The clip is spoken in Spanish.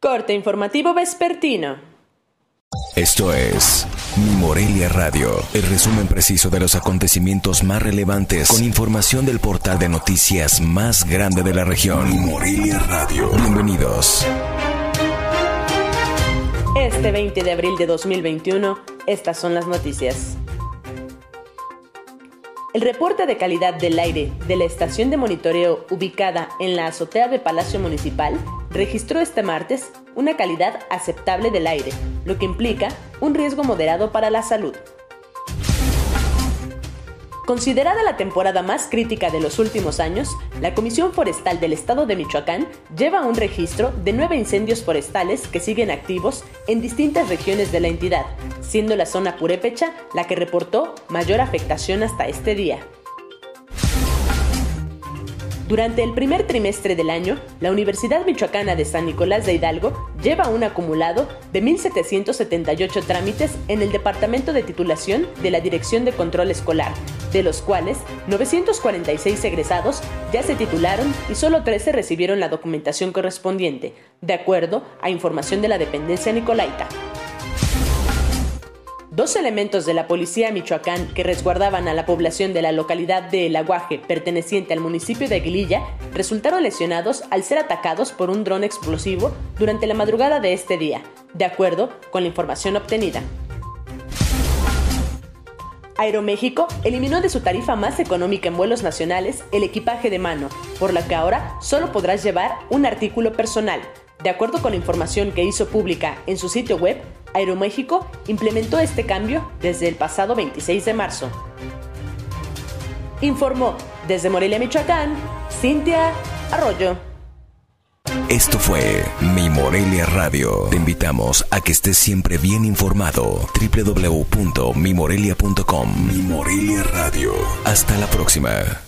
Corte informativo vespertino. Esto es Mi Morelia Radio, el resumen preciso de los acontecimientos más relevantes con información del portal de noticias más grande de la región. Mi Morelia Radio. Bienvenidos. Este 20 de abril de 2021, estas son las noticias. El reporte de calidad del aire de la estación de monitoreo ubicada en la azotea de Palacio Municipal registró este martes una calidad aceptable del aire, lo que implica un riesgo moderado para la salud. Considerada la temporada más crítica de los últimos años, la Comisión Forestal del Estado de Michoacán lleva un registro de nueve incendios forestales que siguen activos en distintas regiones de la entidad, siendo la zona purépecha la que reportó mayor afectación hasta este día. Durante el primer trimestre del año, la Universidad Michoacana de San Nicolás de Hidalgo lleva un acumulado de 1.778 trámites en el Departamento de Titulación de la Dirección de Control Escolar, de los cuales 946 egresados ya se titularon y solo 13 recibieron la documentación correspondiente, de acuerdo a información de la dependencia Nicolaita. Dos elementos de la policía Michoacán que resguardaban a la población de la localidad de El Aguaje, perteneciente al municipio de Aguililla, resultaron lesionados al ser atacados por un dron explosivo durante la madrugada de este día, de acuerdo con la información obtenida. Aeroméxico eliminó de su tarifa más económica en vuelos nacionales el equipaje de mano, por lo que ahora solo podrás llevar un artículo personal. De acuerdo con la información que hizo pública en su sitio web, Aeroméxico implementó este cambio desde el pasado 26 de marzo. Informó desde Morelia, Michoacán, Cintia Arroyo. Esto fue Mi Morelia Radio. Te invitamos a que estés siempre bien informado. www.mimorelia.com Mi Morelia Radio. Hasta la próxima.